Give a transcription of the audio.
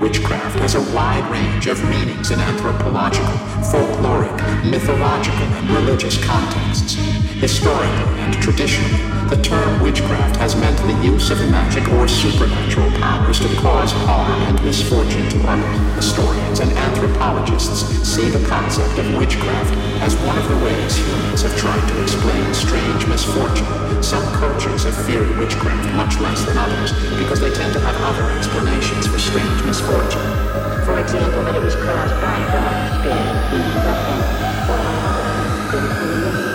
has a wide range of meanings in anthropological, folkloric, mythological, and religious contexts. Historically and traditionally, the term witchcraft has meant the use of magic or supernatural powers to cause harm and misfortune to others. Historians and anthropologists see the concept of witchcraft as one of the ways humans have tried to explain strange misfortune. Some cultures have feared witchcraft much less than others because they tend to have other explanations for strange misfortune. For example, it was caused by spirit, the or